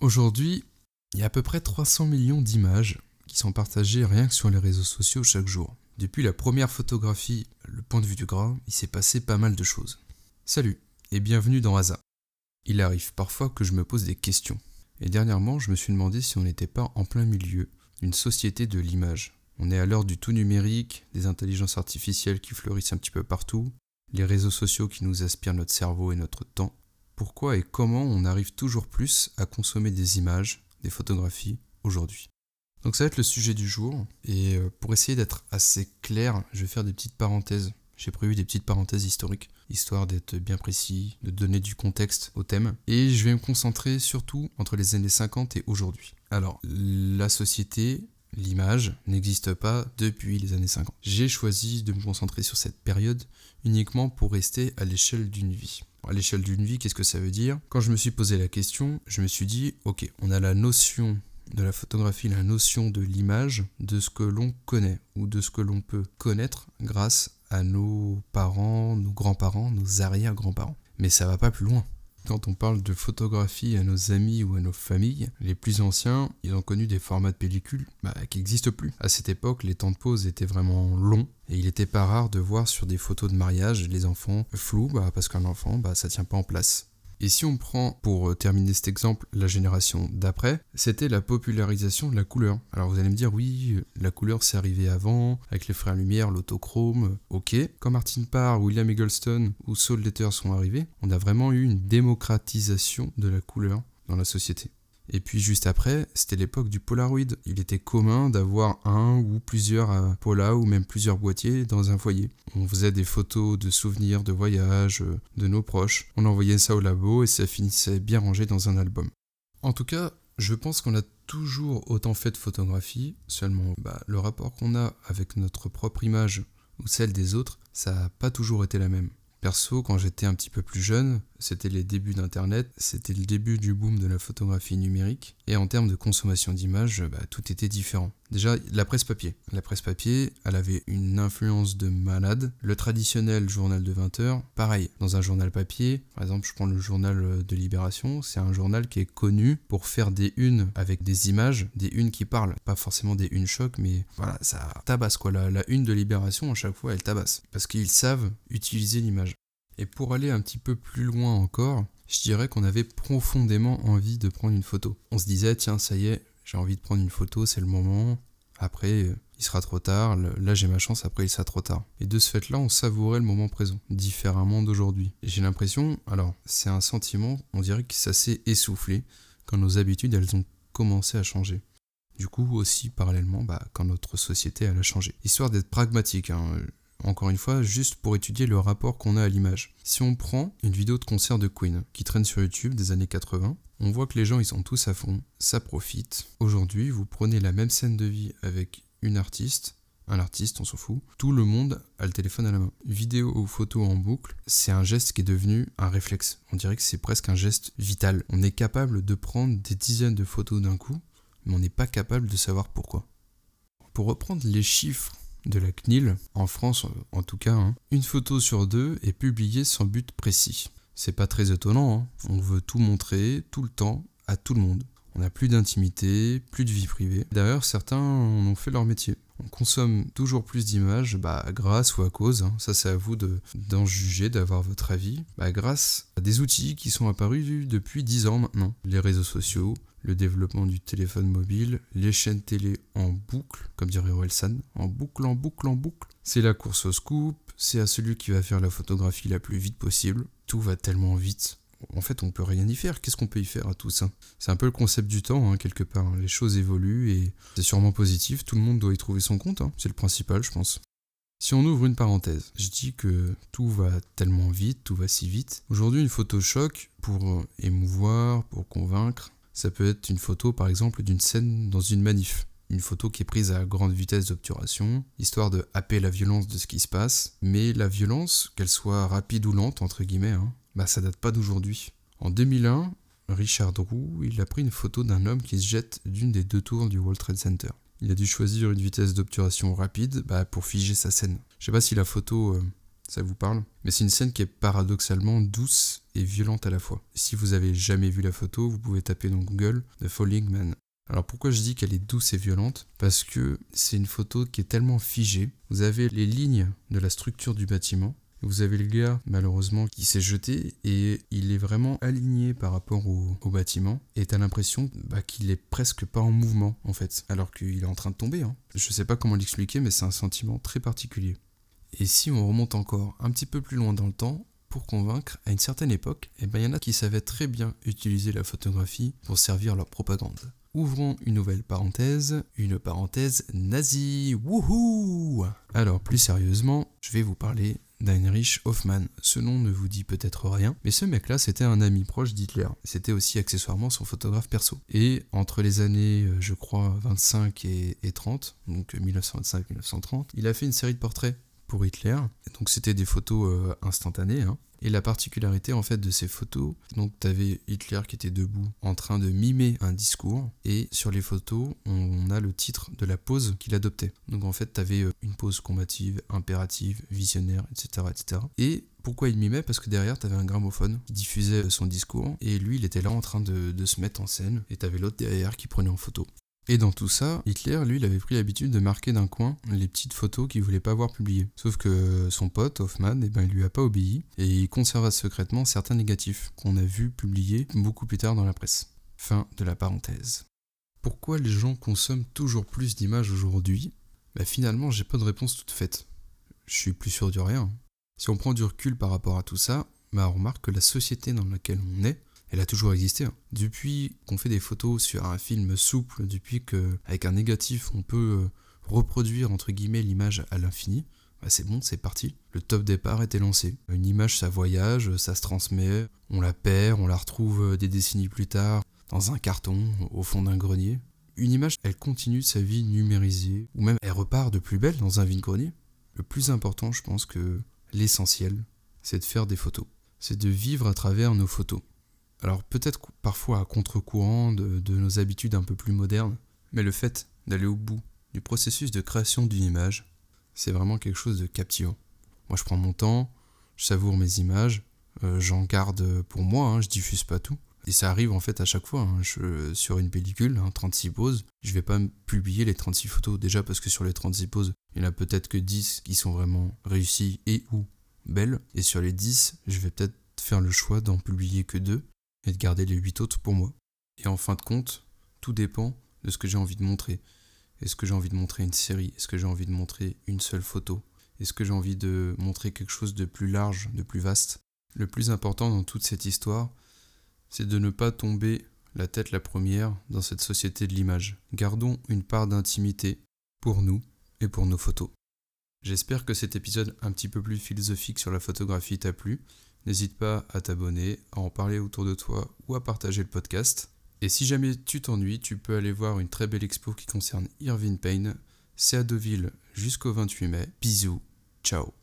Aujourd'hui, il y a à peu près 300 millions d'images qui sont partagées rien que sur les réseaux sociaux chaque jour. Depuis la première photographie, le point de vue du gras, il s'est passé pas mal de choses. Salut et bienvenue dans Asa. Il arrive parfois que je me pose des questions. Et dernièrement, je me suis demandé si on n'était pas en plein milieu d'une société de l'image. On est à l'heure du tout numérique, des intelligences artificielles qui fleurissent un petit peu partout, les réseaux sociaux qui nous aspirent notre cerveau et notre temps. Pourquoi et comment on arrive toujours plus à consommer des images, des photographies aujourd'hui Donc ça va être le sujet du jour, et euh, pour essayer d'être assez clair, je vais faire des petites parenthèses. J'ai prévu des petites parenthèses historiques, histoire d'être bien précis, de donner du contexte au thème, et je vais me concentrer surtout entre les années 50 et aujourd'hui. Alors, la société, l'image n'existe pas depuis les années 50. J'ai choisi de me concentrer sur cette période uniquement pour rester à l'échelle d'une vie. À l'échelle d'une vie, qu'est-ce que ça veut dire? Quand je me suis posé la question, je me suis dit, ok, on a la notion de la photographie, la notion de l'image, de ce que l'on connaît ou de ce que l'on peut connaître grâce à nos parents, nos grands-parents, nos arrière-grands-parents. Mais ça va pas plus loin. Quand on parle de photographie à nos amis ou à nos familles, les plus anciens, ils ont connu des formats de pellicules bah, qui n'existent plus. À cette époque, les temps de pause étaient vraiment longs et il n'était pas rare de voir sur des photos de mariage les enfants flous bah, parce qu'un enfant, bah, ça tient pas en place. Et si on prend, pour euh, terminer cet exemple, la génération d'après, c'était la popularisation de la couleur. Alors vous allez me dire, oui, la couleur c'est arrivé avant, avec les frères Lumière, l'autochrome, ok. Quand Martin Parr, William Eggleston ou Saul Letter sont arrivés, on a vraiment eu une démocratisation de la couleur dans la société. Et puis juste après, c'était l'époque du Polaroid. Il était commun d'avoir un ou plusieurs euh, Pola ou même plusieurs boîtiers dans un foyer. On faisait des photos de souvenirs de voyage euh, de nos proches. On envoyait ça au labo et ça finissait bien rangé dans un album. En tout cas, je pense qu'on a toujours autant fait de photographies, seulement bah, le rapport qu'on a avec notre propre image ou celle des autres, ça n'a pas toujours été la même. Perso, quand j'étais un petit peu plus jeune, c'était les débuts d'Internet, c'était le début du boom de la photographie numérique, et en termes de consommation d'images, bah, tout était différent. Déjà, la presse papier. La presse papier, elle avait une influence de malade. Le traditionnel journal de 20 heures, pareil. Dans un journal papier, par exemple, je prends le journal de Libération, c'est un journal qui est connu pour faire des unes avec des images, des unes qui parlent. Pas forcément des unes choc, mais voilà, ça tabasse quoi. La, la une de Libération, à chaque fois, elle tabasse. Parce qu'ils savent utiliser l'image. Et pour aller un petit peu plus loin encore, je dirais qu'on avait profondément envie de prendre une photo. On se disait, tiens, ça y est, j'ai envie de prendre une photo, c'est le moment. Après, il sera trop tard. Là, j'ai ma chance, après, il sera trop tard. Et de ce fait-là, on savourait le moment présent, différemment d'aujourd'hui. J'ai l'impression, alors, c'est un sentiment, on dirait que ça s'est essoufflé quand nos habitudes, elles ont commencé à changer. Du coup, aussi, parallèlement, bah, quand notre société, elle a changé. Histoire d'être pragmatique, hein, encore une fois, juste pour étudier le rapport qu'on a à l'image. Si on prend une vidéo de concert de Queen qui traîne sur YouTube des années 80, on voit que les gens ils sont tous à fond, ça profite. Aujourd'hui, vous prenez la même scène de vie avec une artiste, un artiste, on s'en fout. Tout le monde a le téléphone à la main. Vidéo ou photo en boucle, c'est un geste qui est devenu un réflexe. On dirait que c'est presque un geste vital. On est capable de prendre des dizaines de photos d'un coup, mais on n'est pas capable de savoir pourquoi. Pour reprendre les chiffres de la CNIL, en France en tout cas, hein. une photo sur deux est publiée sans but précis. C'est pas très étonnant, hein. on veut tout montrer tout le temps à tout le monde. On n'a plus d'intimité, plus de vie privée. D'ailleurs, certains en ont fait leur métier. On consomme toujours plus d'images, bah, grâce ou à cause, hein. ça c'est à vous d'en juger, d'avoir votre avis, bah, grâce à des outils qui sont apparus depuis 10 ans maintenant. Les réseaux sociaux, le développement du téléphone mobile, les chaînes télé en boucle, comme dirait Orelsan, en boucle, en boucle, en boucle. C'est la course au scoop, c'est à celui qui va faire la photographie la plus vite possible. Tout va tellement vite. En fait, on peut rien y faire. Qu'est-ce qu'on peut y faire à tout ça C'est un peu le concept du temps, hein, quelque part. Les choses évoluent et c'est sûrement positif. Tout le monde doit y trouver son compte. Hein. C'est le principal, je pense. Si on ouvre une parenthèse, je dis que tout va tellement vite, tout va si vite. Aujourd'hui, une photo choc pour émouvoir, pour convaincre, ça peut être une photo par exemple d'une scène dans une manif. Une photo qui est prise à grande vitesse d'obturation, histoire de happer la violence de ce qui se passe. Mais la violence, qu'elle soit rapide ou lente, entre guillemets, hein, bah ça date pas d'aujourd'hui. En 2001, Richard Roux, il a pris une photo d'un homme qui se jette d'une des deux tours du World Trade Center. Il a dû choisir une vitesse d'obturation rapide bah, pour figer sa scène. Je sais pas si la photo euh, Ça vous parle Mais c'est une scène qui est paradoxalement douce et violente à la fois. Si vous avez jamais vu la photo, vous pouvez taper dans Google The Falling Man. Alors pourquoi je dis qu'elle est douce et violente? Parce que c'est une photo qui est tellement figée. Vous avez les lignes de la structure du bâtiment. Vous avez le gars, malheureusement, qui s'est jeté et il est vraiment aligné par rapport au, bâtiment. Et t'as l'impression bah, qu'il est presque pas en mouvement, en fait, alors qu'il est en train de tomber. Hein. Je sais pas comment l'expliquer, mais c'est un sentiment très particulier. Et si on remonte encore un petit peu plus loin dans le temps, pour convaincre, à une certaine époque, eh ben, il y en a qui savaient très bien utiliser la photographie pour servir leur propagande. Ouvrons une nouvelle parenthèse, une parenthèse nazie, wouhou Alors plus sérieusement, je vais vous parler d'Heinrich Hoffmann. Ce nom ne vous dit peut-être rien, mais ce mec-là, c'était un ami proche d'Hitler. C'était aussi accessoirement son photographe perso. Et entre les années, euh, je crois, 25 et, 30, donc 1925-1930, il a fait une série de portraits pour Hitler. Donc c'était des photos euh, instantanées. Hein. Et la particularité en fait de ces photos, donc tu Hitler qui était debout en train de mimer un discours et sur les photos on a le titre de la pose qu'il adoptait. Donc en fait tu euh, une pose combative, impérative, visionnaire, etc. etc. Et pourquoi il mimait? Parce que derrière, tu avais un gramophone qui diffusait son discours, et lui, il était là en train de, de se mettre en scène, et tu avais l'autre derrière qui prenait en photo. Et dans tout ça, Hitler, lui, il avait pris l'habitude de marquer d'un coin les petites photos qu'il voulait pas voir publiées. Sauf que son pote, Hoffman, eh ben, il lui a pas obéi, et il conserva secrètement certains négatifs qu'on a vus publiés beaucoup plus tard dans la presse. Fin de la parenthèse. Pourquoi les gens consomment toujours plus d'images aujourd'hui? Bah finalement, j'ai pas de réponse toute faite. Je suis plus sûr de rien. Si on prend du recul par rapport à tout ça, bah on remarque que la société dans laquelle on est elle a toujours existé. Hein. Depuis qu'on fait des photos sur un film souple, depuis qu'avec un négatif on peut euh, reproduire entre guillemets l'image à l'infini, bah c'est bon, c'est parti. Le top départ était lancé. Une image, ça voyage, ça se transmet, on la perd, on la retrouve euh, des décennies plus tard dans un carton, au fond d'un grenier. Une image, elle continue sa vie numérisée, ou même elle repart de plus belle dans un vide-grenier. Le plus important, je pense que l'essentiel, c'est de faire des photos. C'est de vivre à travers nos photos. Alors peut-être parfois à contre-courant de, nos habitudes un peu plus modernes, mais le fait d'aller au bout du processus de création d'une image, c'est vraiment quelque chose de captivant. Moi je prends mon temps, je savoure mes images, euh, j'en garde pour moi, hein, je diffuse pas tout. Et ça arrive en fait à chaque fois. Hein. sur une pellicule, 36 hein, poses, je vais pas publier les 36 photos. Déjà parce que sur les 36 poses, il y en a peut-être que 10 qui sont vraiment réussies et ou belles. Et sur les 10, je vais peut-être faire le choix d'en publier que 2 et de garder les huit autres pour moi. Et en fin de compte, tout dépend de ce que j'ai envie de montrer. Est-ce que j'ai envie de montrer une série? Est-ce que j'ai envie de montrer une seule photo? Est-ce que j'ai envie de montrer quelque chose de plus large, de plus vaste? Le plus important dans toute cette histoire, c'est de ne pas tomber la tête la première dans cette société de l'image. Gardons une part d'intimité pour nous et pour nos photos. J'espère que cet épisode un petit peu plus philosophique sur la photographie t'a plu. N'hésite pas à t'abonner, à en parler autour de toi ou à partager le podcast. Et si jamais tu t'ennuies, tu peux aller voir une très belle expo qui concerne Irving Payne. C'est à Deauville jusqu'au 28 mai. Bisous, ciao